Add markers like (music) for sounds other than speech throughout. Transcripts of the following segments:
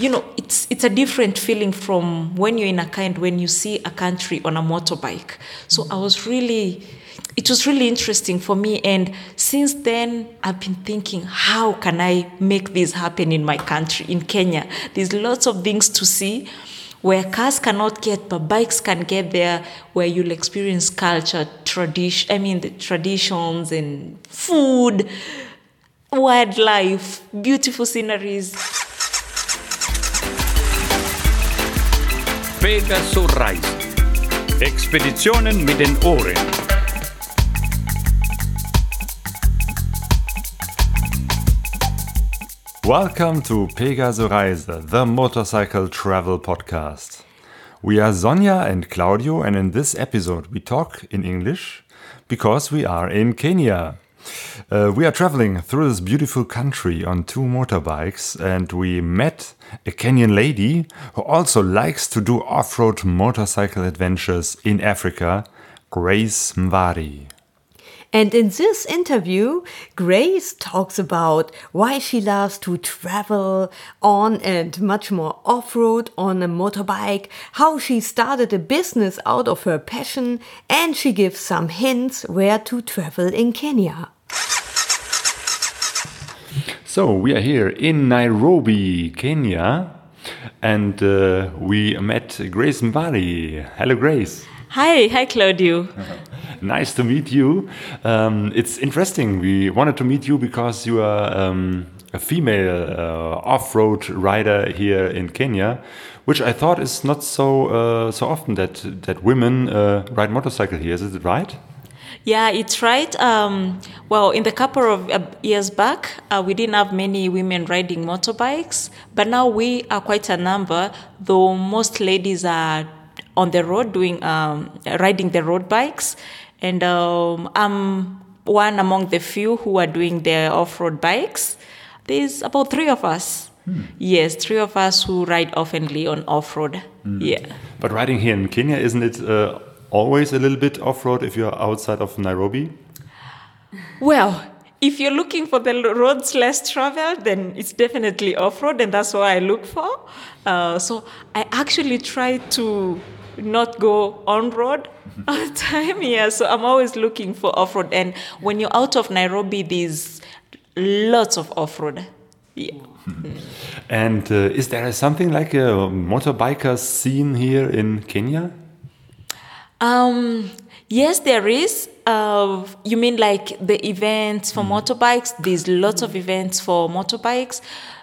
you know, it's it's a different feeling from when you're in a kind when you see a country on a motorbike. So I was really it was really interesting for me. And since then i've been thinking how can i make this happen in my country in kenya? There's lots of things to see where cars cannot get but bikes can get there where you'll experience culture tradition i mean the traditions and food wildlife beautiful sceneries Pegaso Reise. Expeditionen mit den Ohren. Welcome to Pegaso Reise, the motorcycle travel podcast. We are Sonja and Claudio, and in this episode we talk in English because we are in Kenya. Uh, we are traveling through this beautiful country on two motorbikes, and we met a Kenyan lady who also likes to do off road motorcycle adventures in Africa, Grace Mbari. And in this interview, Grace talks about why she loves to travel on and much more off road on a motorbike, how she started a business out of her passion, and she gives some hints where to travel in Kenya. So, we are here in Nairobi, Kenya, and uh, we met Grace Mbari. Hello, Grace. hi hi claudio (laughs) Nice to meet you. Um, it's interesting. We wanted to meet you because you are um, a female uh, off-road rider here in Kenya, which I thought is not so uh, so often that that women uh, ride motorcycle here. Is it right? Yeah, it's right. Um, well, in the couple of uh, years back, uh, we didn't have many women riding motorbikes, but now we are quite a number. Though most ladies are on the road doing um, riding the road bikes, and um, I'm one among the few who are doing the off-road bikes. There's about three of us. Yes, three of us who ride oftenly on off-road. Yeah. But riding here in Kenya, isn't it uh, always a little bit off-road if you're outside of Nairobi? Well, if you're looking for the roads less traveled, then it's definitely off road, and that's what I look for. Uh, so I actually try to not go on road (laughs) all the time. Yeah, so I'm always looking for off road. And when you're out of Nairobi, there's lots of off road. Yeah. And uh, is there something like a motorbiker scene here in Kenya? Um, yes, there is. Uh, you mean like the events for motorbikes? There's lots of events for motorbikes,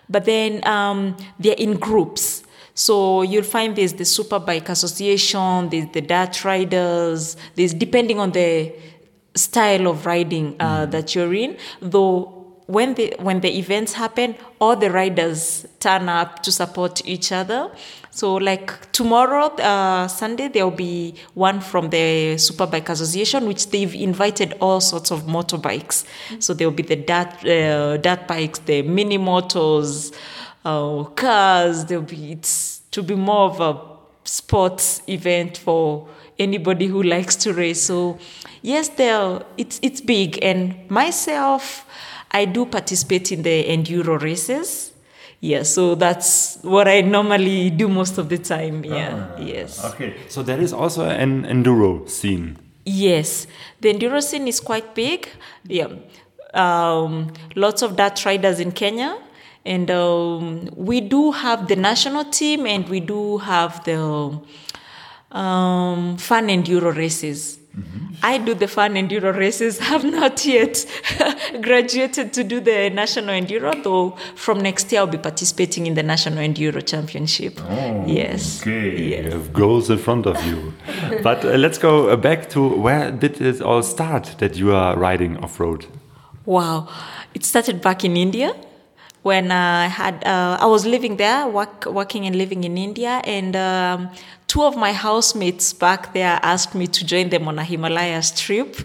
but then um, they're in groups. So you'll find there's the Superbike Association, there's the Dirt Riders, there's depending on the style of riding uh, that you're in. Though when the when the events happen, all the riders turn up to support each other. So like tomorrow, uh, Sunday, there will be one from the Superbike Association, which they've invited all sorts of motorbikes. So there will be the dirt, uh, dirt bikes, the mini motos, uh, cars. There'll be it's to be more of a sports event for anybody who likes to race. So yes, there it's it's big. And myself, I do participate in the enduro races. Yeah, so that's what I normally do most of the time. Yeah, yes. Okay, so there is also an enduro scene. Yes, the enduro scene is quite big. Yeah, um, lots of dirt riders in Kenya, and um, we do have the national team, and we do have the um, fun enduro races. I do the fun enduro races. (laughs) Have not yet (laughs) graduated to do the national enduro, though. From next year, I'll be participating in the national enduro championship. yes. Okay, Yes. you have goals in front of you. (laughs) but uh, let's go uh, back to where did it all start that you are riding off road? Wow. It started back in India when I had uh, I was living there, work, working and living in India, and um, two of my housemates back there asked me to join them on a Himalayas trip.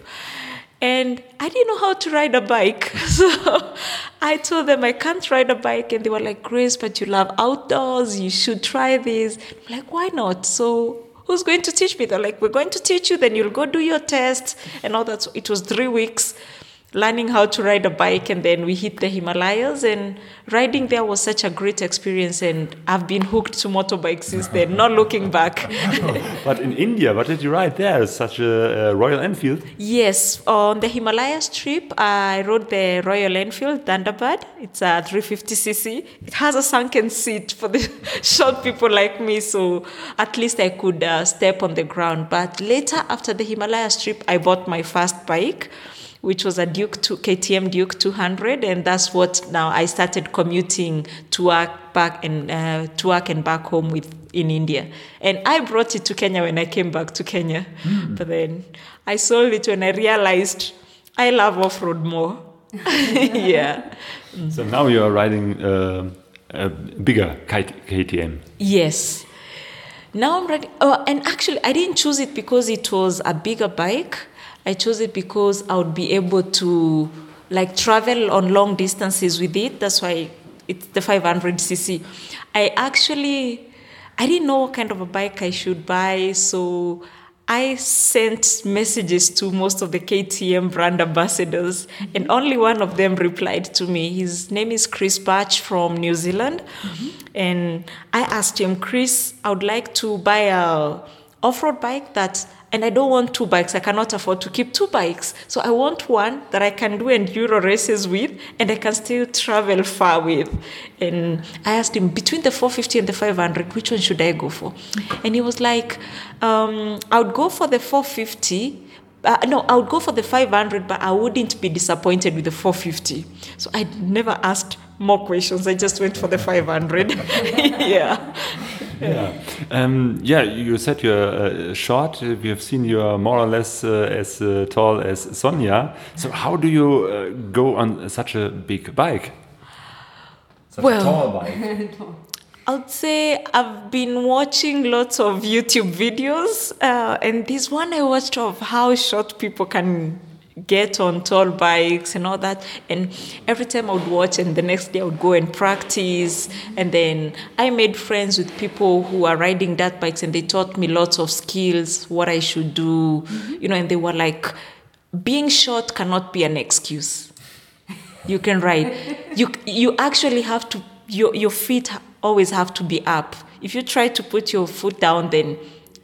And I didn't know how to ride a bike. (laughs) So I told them I can't ride a bike. And they were like, Grace, but you love outdoors. You should try this. I'm like, why not? So who's going to teach me? They're like, we're going to teach you. Then you'll go do your test and all that. So it was three weeks. Learning how to ride a bike and then we hit the Himalayas and riding there was such a great experience and I've been hooked to motorbikes since then, not (laughs) looking back. (laughs) but in India, what did you ride there? Such a, Royal Enfield? yes, on the Himalayas trip, I rode the Royal Enfield Thunderbird. It's a 350cc. It has a sunken seat for the (laughs) short people like me, so at least I could uh, step on the ground. But later, after the Himalayas trip, I bought my first bike which was a Duke to KTM Duke 200, and that's what now I started commuting to work back and uh, to work and back home with in India. And I brought it to Kenya when I came back to Kenya, but then I sold it when I realized I love off road more. (laughs) (laughs) yeah. So now you are riding uh, a bigger KTM. Yes. Now I'm riding, Oh, and actually, I didn't choose it because it was a bigger bike. I chose it because I would be able to like travel on long distances with it. That's why it's the 500cc. I actually I didn't know what kind of a bike I should buy, so I sent messages to most of the KTM brand ambassadors, and only one of them replied to me. His name is Chris Birch from New Zealand, mm-hmm. and I asked him, Chris, I would like to buy a off-road bike that and I don't want two bikes. I cannot afford to keep two bikes. So I want one that I can do enduro races with and I can still travel far with. And I asked him, between the 450 and the 500, which one should I go for? And he was like, um, I would go for the 450. Uh, no, I would go for the 500, but I wouldn't be disappointed with the 450. So I never asked more questions. I just went for the 500. (laughs) yeah. Yeah. Um, yeah, you said you're uh, short. We have seen you are more or less uh, as uh, tall as Sonja. So how do you uh, go on such a big bike? Such Well- a tall bike. (laughs) I'd say I've been watching lots of YouTube videos, uh, and this one I watched of how short people can get on tall bikes and all that. And every time I would watch, and the next day I would go and practice. And then I made friends with people who are riding dirt bikes, and they taught me lots of skills, what I should do, mm-hmm. you know. And they were like, being short cannot be an excuse you can ride. (laughs) You you actually have to your your feet always have to be up. If you try to put your foot down, then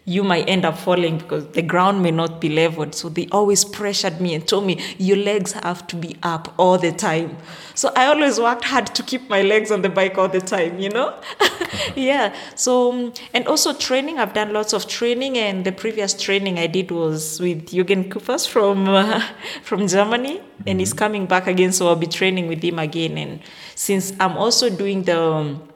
you might end up falling because the ground may not be leveled. So they always pressured me and told me your legs have to be up all the time. So I always worked hard to keep my legs on the bike all the time, you know? (laughs) yeah. So um, and also training, I've done lots of training and the previous training I did was with Jürgen Kupers from uh, (laughs) from Germany and he's coming back again so I'll be training with him again and since I'm also doing the um,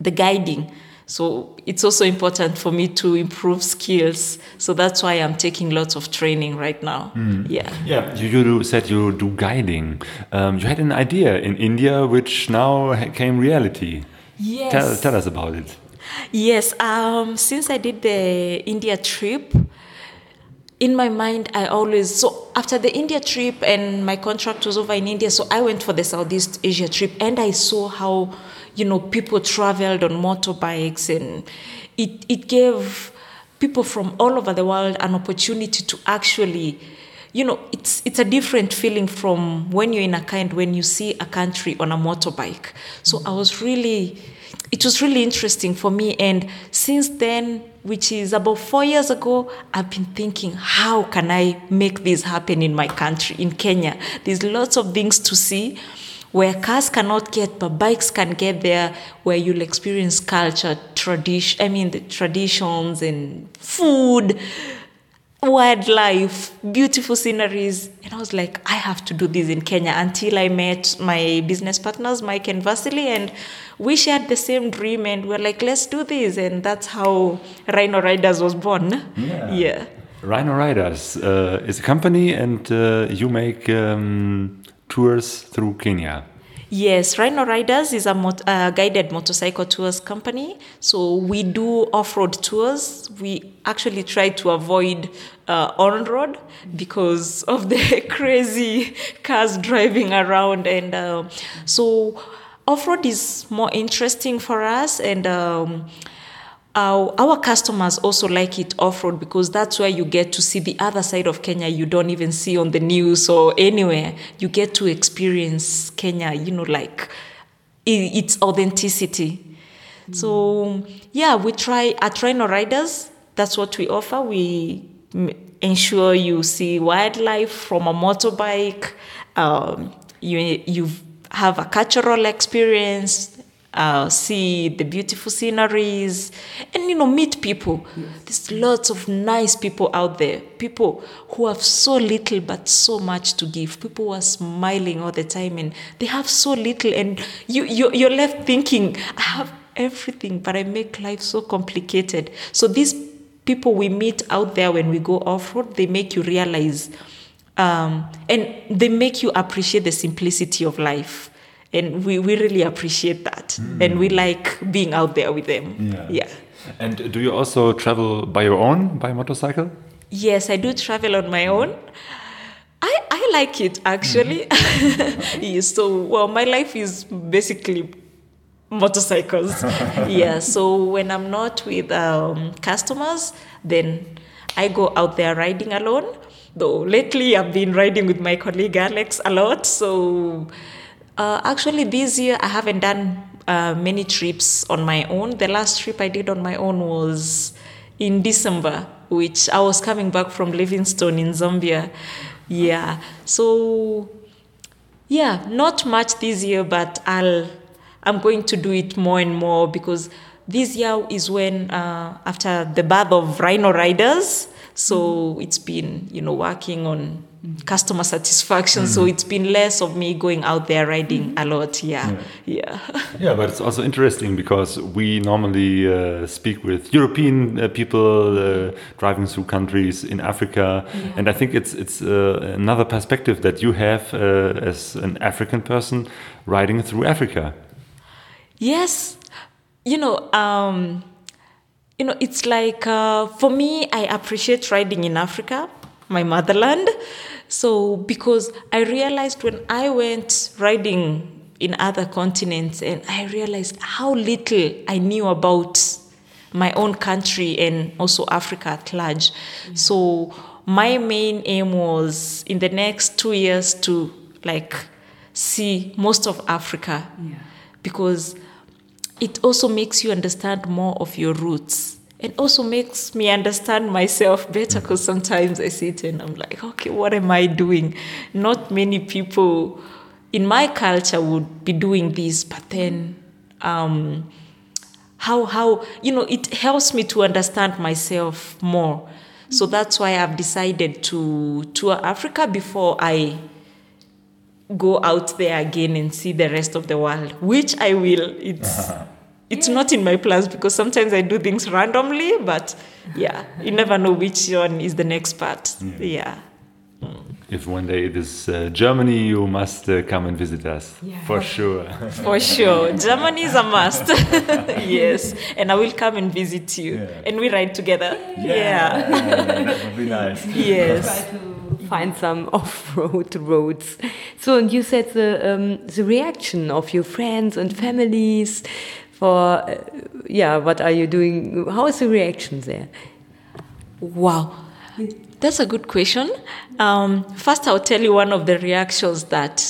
the guiding. So it's also important for me to improve skills. So that's why I'm taking lots of training right now. Yeah. Yeah, you, you do- said you do guiding. Um, you had an idea in India which now came reality. Yes. Tell, tell us about it. Yes, um, since I did the India trip, in my mind, I always so after the India trip and my contract was over in India, so I went for the Southeast Asia trip and I saw how you know people traveled on motorbikes and it it gave people from all over the world an opportunity to actually you know it's it's a different feeling from when you're in a kind when you see a country on a motorbike. So i was really it was really interesting for me. And since then which is about four years ago i've been thinking how can i make this happen in my country in kenya? There's lots of things to see where cars cannot get but bikes can get there where you'll experience culture tradition i mean the traditions and food wildlife, beautiful sceneries. And I was like, I have to do this in Kenya until I met my business partners, Mike and Vasily, and we shared the same dream and we're like, let's do this. And that's how Rhino Riders was born. Yeah. yeah. Rhino Riders uh, is a company and uh, you make um, tours through Kenya. Yes, Rhino Riders is a mot- uh, guided motorcycle tours company. So we do off-road tours. We actually try to avoid uh, on-road because of the (laughs) crazy cars driving around, and uh, so off-road is more interesting for us. And um, our, our customers also like it off road because that's where you get to see the other side of Kenya you don't even see on the news or anywhere. You get to experience Kenya, you know, like its authenticity. So yeah, we try at Rhino Riders. That's what we offer. We ensure you see wildlife from a motorbike. Um, you you have a cultural experience. Uh, see the beautiful sceneries, you know meet people. There's lots of nice people out there. People who have so little but so much to give. People who are smiling all the time, and they have so little, and you you you're left thinking, I have everything, but I make life so complicated. So these people we meet out there when we go off road, they make you realize, um, and they make you appreciate the simplicity of life. And we, we really appreciate that. And we like being out there with them. yeah. And do you also travel by your own, by motorcycle? Yes, I do travel on my own. I, I like it actually. (laughs) Yes, so, well, my life is basically motorcycles. (laughs) yeah, so when I'm not with um, customers, then I go out there riding alone. Though lately I've been riding with my colleague Alex a lot. So uh, actually, this year I haven't done uh, many trips on my own. The last trip I did on my own was in December, which I was coming back from Livingstone in Zambia. Yeah, so yeah, not much this year, but I'll I'm going to do it more and more because this year is when uh, after the birth of Rhino Riders, so it's been you know working on customer satisfaction. So it's been less of me going out there riding a lot. Yeah, yeah. (laughs) Yeah, but it's also interesting because we normally uh, speak with European uh, people uh, driving through countries in Africa, and I think it's it's uh, another perspective that you have uh, as an African person riding through Africa. Yes, you know, um, you know, it's like uh, for me, I appreciate riding in Africa, my motherland. So because I realized when I went riding in other continents, and I realized how little I knew about my own country and also Africa at large. Mm-hmm. So my main aim was in the next two years to like see most of Africa. Because it also makes you understand more of your roots and also makes me understand myself better because sometimes I sit and I'm like, okay, what am I doing? Not many people in my culture would be doing this, but then um, how how you know it helps me to understand myself more. So that's why I've decided to tour Africa before I go out there again and see the rest of the world, which I will. It's (laughs) it's not in my plans because sometimes I do things randomly, but yeah, you never know which one is the next part. Yeah. If one day it is uh, Germany, you must uh, come and visit us for sure. (laughs) For sure. Germany is a must. (laughs) yes. And I will come and visit you. Yeah. And we ride together. Yeah. that would be nice. (laughs) Yes. to find some off-road roads. So, and you said the um, the reaction of your friends and families for uh, yeah, what are you doing? How is the reaction there? Wow. That's a good question. Um, first, I'll tell you one of the reactions that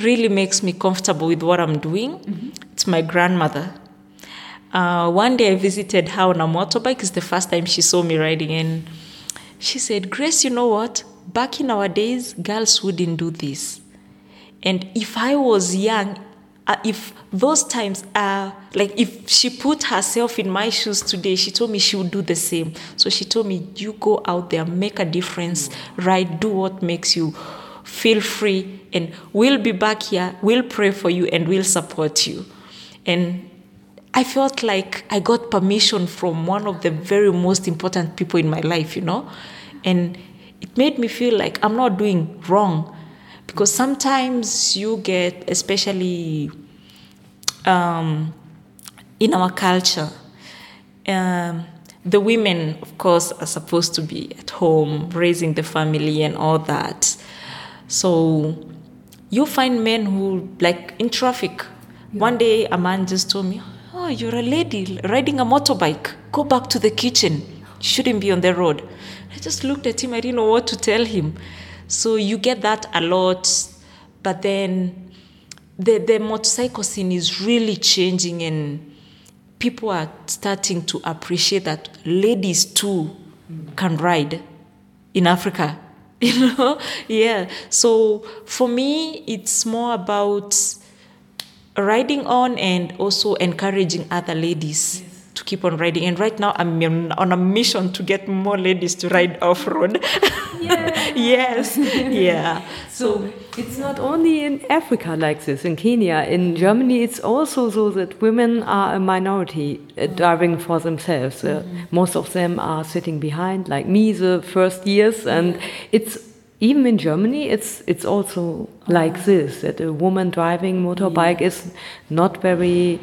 really makes me comfortable with what I'm doing. It's my grandmother. Uh, one day I visited her on a motorbike. It's the first time she saw me riding, and she said, Grace, you know what? Back in our days, girls wouldn't do this. And if I was young, uh, if those times are like if she put herself in my shoes today, she told me she would do the same. So she told me, you go out there, make a difference, right? Do what makes you feel free, and we'll be back here. We'll pray for you and we'll support you. And I felt like I got permission from one of the very most important people in my life, you know? And it made me feel like I'm not doing wrong. Because sometimes you get, especially um, in our culture, um, the women, of course, are supposed to be at home, raising the family and all that. So you find men who, like in traffic, one day a man just told me, Oh, you're a lady riding a motorbike. Go back to the kitchen. You shouldn't be on the road. I just looked at him. I didn't know what to tell him. So you get that a lot. But then the, the motorcycle scene is really changing and people are starting to appreciate that ladies too can ride in Africa. (laughs) You know? Yeah. So for me, it's more about riding on and also encouraging other ladies to keep on riding. And right now, I'm on a mission to get more ladies to ride off road. (laughs) yes. Yeah. So it's not only in Africa like this, in Kenya, in Germany, it's also so that women are a minority uh, driving for themselves. Uh, most of them are sitting behind, like me, the first years, and it's even in Germany, it's it's also like this that a woman driving motorbike is not very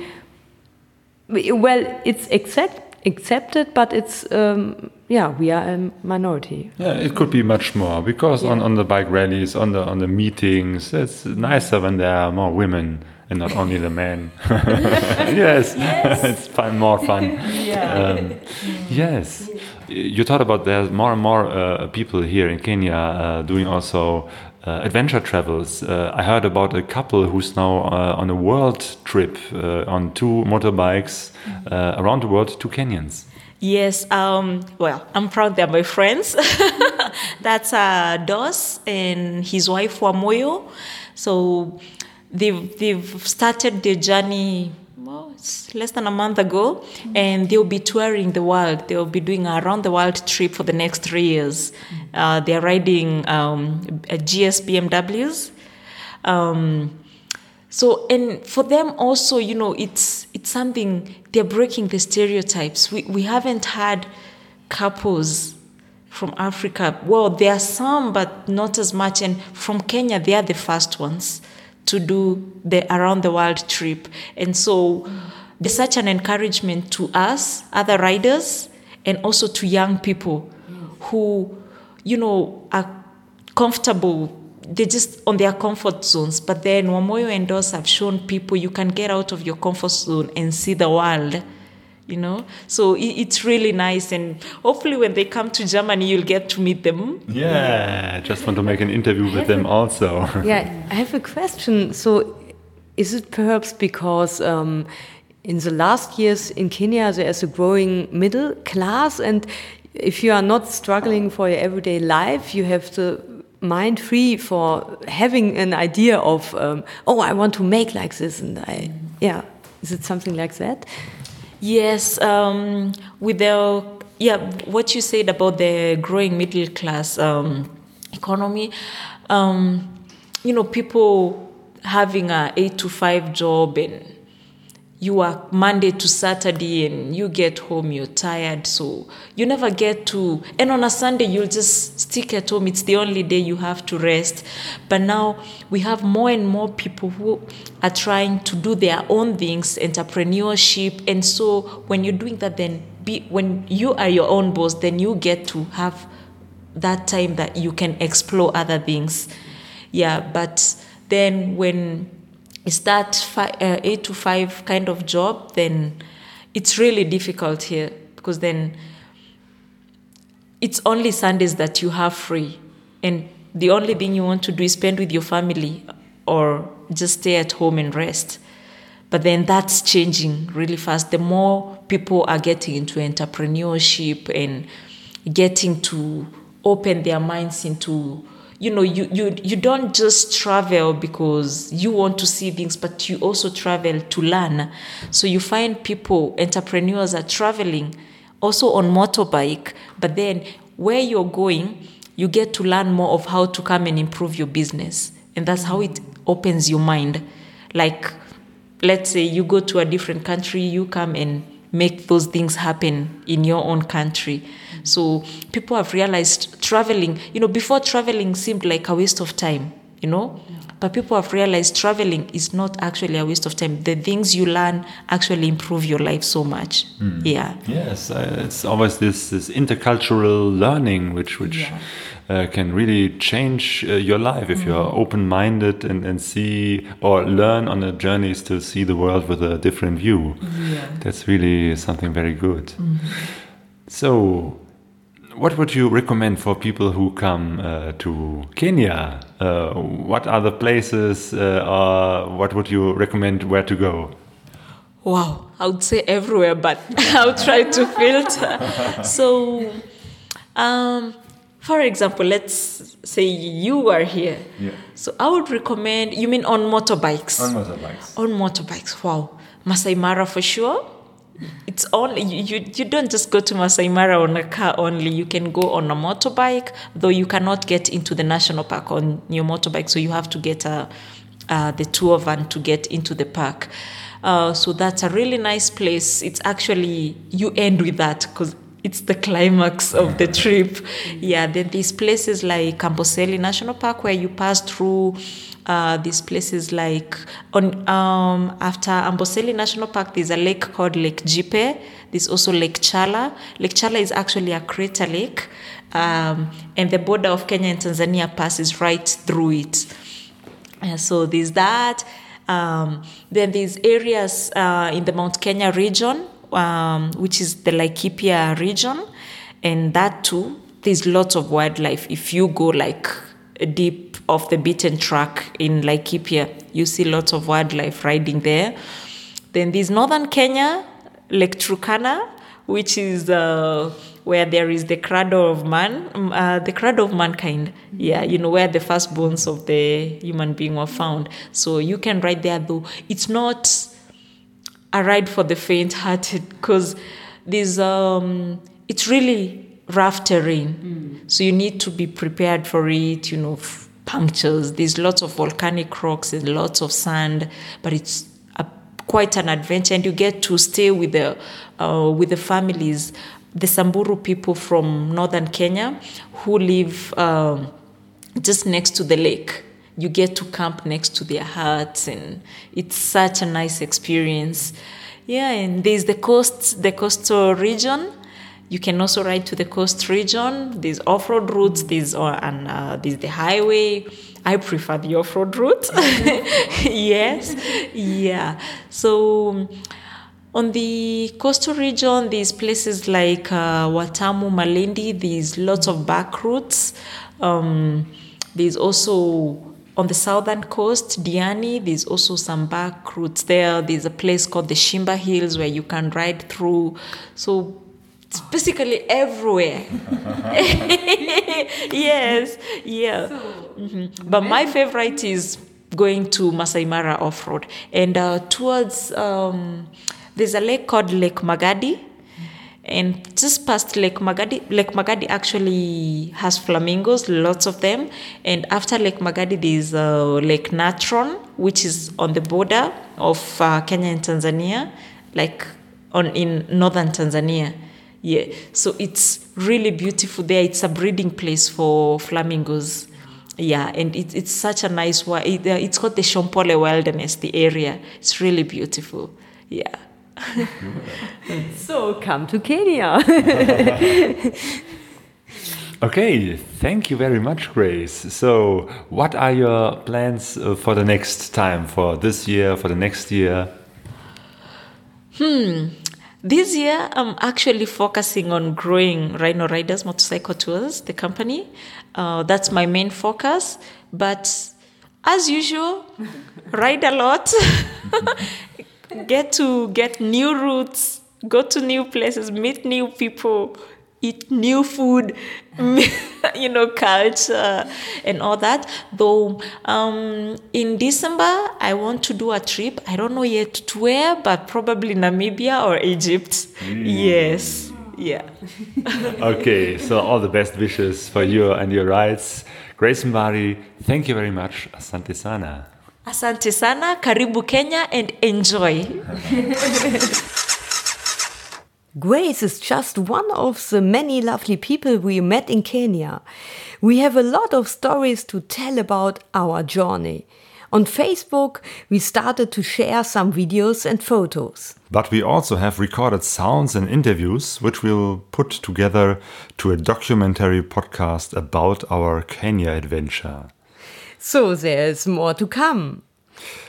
well. It's accept, accepted, but it's um, yeah, we are a minority. Yeah, it could be much more because on, on the bike rallies, on the on the meetings, it's nicer when there are more women and not only the men. (laughs) (laughs) yes, it's fun, more fun. (laughs) Um, yes, you thought about there's more and more uh, people here in Kenya uh, doing also. Uh, adventure travels. Uh, I heard about a couple who's now uh, on a world trip uh, on two motorbikes uh, around the world, two Kenyans. Yes, um, well, I'm proud they're my friends. (laughs) That's uh, Dos and his wife Wamoyo. So they've, they've started their journey less than a month ago, and they'll be touring the world. They'll be doing a round the world trip for the next three years. Uh, they're riding um, GS BMWs. Um, so and for them also, you know, it's it's something they're breaking the stereotypes. We we haven't had couples from Africa. Well, there are some, but not as much. And from Kenya, they are the first ones to do the around the world trip. And so there's such an encouragement to us, other riders, and also to young people who, you know, are comfortable. They're just on their comfort zones. But then Wamoyo and Dos have shown people you can get out of your comfort zone and see the world. You know, so it, it's really nice, and hopefully, when they come to Germany, you'll get to meet them. Yeah, I just want to make an interview with them also. (laughs) Yeah, I have a question. So, is it perhaps because um, in the last years in Kenya there is a growing middle class, and if you are not struggling for your everyday life, you have the mind free for having an idea of, um, oh, I want to make like this, and I, yeah, is it something like that? Yes, um, with the yeah, what you said about the growing middle class um, economy, um, you know, people having a eight to five job and you work Monday to Saturday and you get home, you're tired, so you never get to. And on a Sunday, you'll just stick at home. It's the only day you have to rest. But now we have more and more people who are trying to do their own things, entrepreneurship. And so when you're doing that, then be, when you are your own boss, then you get to have that time that you can explore other things. Yeah, but then when it's that uh, eight to five kind of job, then it's really difficult here because then it's only Sundays that you have free, and the only thing you want to do is spend with your family or just stay at home and rest. But then that's changing really fast. The more people are getting into entrepreneurship and getting to open their minds into you know you, you you don't just travel because you want to see things but you also travel to learn. So you find people entrepreneurs are traveling also on motorbike but then where you're going you get to learn more of how to come and improve your business. And that's how it opens your mind. Like let's say you go to a different country you come and make those things happen in your own country so people have realized traveling, you know, before traveling seemed like a waste of time, you know, but people have realized traveling is not actually a waste of time. The things you learn actually improve your life so much. Yeah. Yes, uh, it's always this, this intercultural learning which which uh, can really change uh, your life if you're open minded and, and see or learn on the journeys to see the world with a different view. Yeah. That's really something very good. So, what would you recommend for people who come uh, to Kenya? Uh, what are the places, uh, or what would you recommend where to go? Wow, I would say everywhere, but (laughs) I'll try to filter. So, um, for example, let's say you are here. Yeah. So I would recommend. You mean on motorbikes? On motorbikes. On motorbikes. Wow, Masai Mara for sure. It's only you, you. You don't just go to Masai Mara on a car only. You can go on a motorbike, though you cannot get into the national park on your motorbike. So you have to get a, uh, the tour van to get into the park. Uh, so that's a really nice place. It's actually you end with that because it's the climax of the trip. Yeah. Then these places like Amboseli National Park where you pass through uh, these places like on um, after Amboseli National Park, there's a lake called Lake Jipe. There's also Lake Chala. Lake Chala is actually a crater lake, um, and the border of Kenya and Tanzania passes right through it. Uh, so there's that. Um, then there's areas uh, in the Mount Kenya region, um, which is the Laikipia region, and that too. There's lots of wildlife. If you go like deep off the beaten track in Laikipia, you see lots of wildlife riding there. Then there's northern Kenya, Lake Turkana, which is uh, where there is the cradle of man, um, uh, the cradle of mankind. Yeah, you know where the first bones of the human being were found. So you can ride there, though it's not a ride for the faint-hearted because there's um, it's really rough terrain. So you need to be prepared for it. You know, f- punctures. There's lots of volcanic rocks. There's lots of sand, but it's a, quite an adventure, and you get to stay with the uh, with the families, the Samburu people from northern Kenya, who live um, just next to the lake. You get to camp next to their huts, and it's such a nice experience. Yeah, and there's the coast, the coastal region. You can also ride to the coast region. There's off-road routes. There's uh, and uh, there's the highway. I prefer the off-road route. (laughs) yes, yeah. So on the coastal region, there's places like uh, Watamu, Malindi. There's lots of back routes. Um, there's also on the southern coast, Diani, there's also some back routes there. There's a place called the Shimba Hills where you can ride through. So it's basically everywhere. (laughs) yes, yeah. Mhm. But my favorite is going to Masai Mara off road and uh, towards um, there's a lake called Lake Magadi. And just past Lake Magadi, Lake Magadi actually has flamingos, lots of them. And after Lake Magadi, there's uh, Lake Natron, which is on the border of uh, Kenya and Tanzania, like on in northern Tanzania. Yeah, so it's really beautiful there. It's a breeding place for flamingos. Yeah, and it, it's such a nice one. It, uh, it's called the Shompole Wilderness, the area. It's really beautiful. Yeah. (laughs) So come to Kenya. (laughs) Okay, thank you very much, Grace. So, what are your plans uh, for the next time, for this year, for the next year? Hmm. This year, I'm actually focusing on growing Rhino Riders Motorcycle Tours, the company. Uh, that's my main focus. But as usual, ride a lot, (laughs) get to get new routes, go to new places, meet new people, eat new food, (laughs) you know, culture and all that. Though um, in December, I want to do a trip. I don't know yet to where, but probably Namibia or Egypt. Yes. Yeah. (laughs) Okay, so all the best wishes for you and your rides. Grace Mbari, thank you very much. Asante sana. Asante sana, karibu Kenya and enjoy. (laughs) Grace is just one of the many lovely people we met in Kenya. We have a lot of stories to tell about our journey. On Facebook, we started to share some videos and photos. But we also have recorded sounds and interviews, which we'll put together to a documentary podcast about our Kenya adventure. So there's more to come.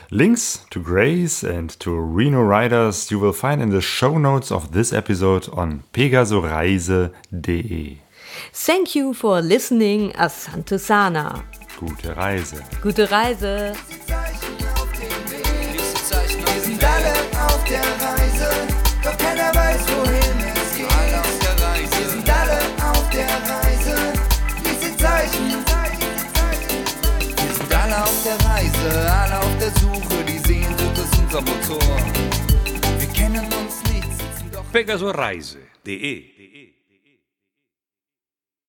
Links to Grace and to Rhino Riders you will find in the show notes of this episode on pegasoreise.de. Thank you for listening. Asante Sana. Gute Reise. Gute Reise. Motor. Wir kennen uns nicht, sitzen doch pegasoreise.de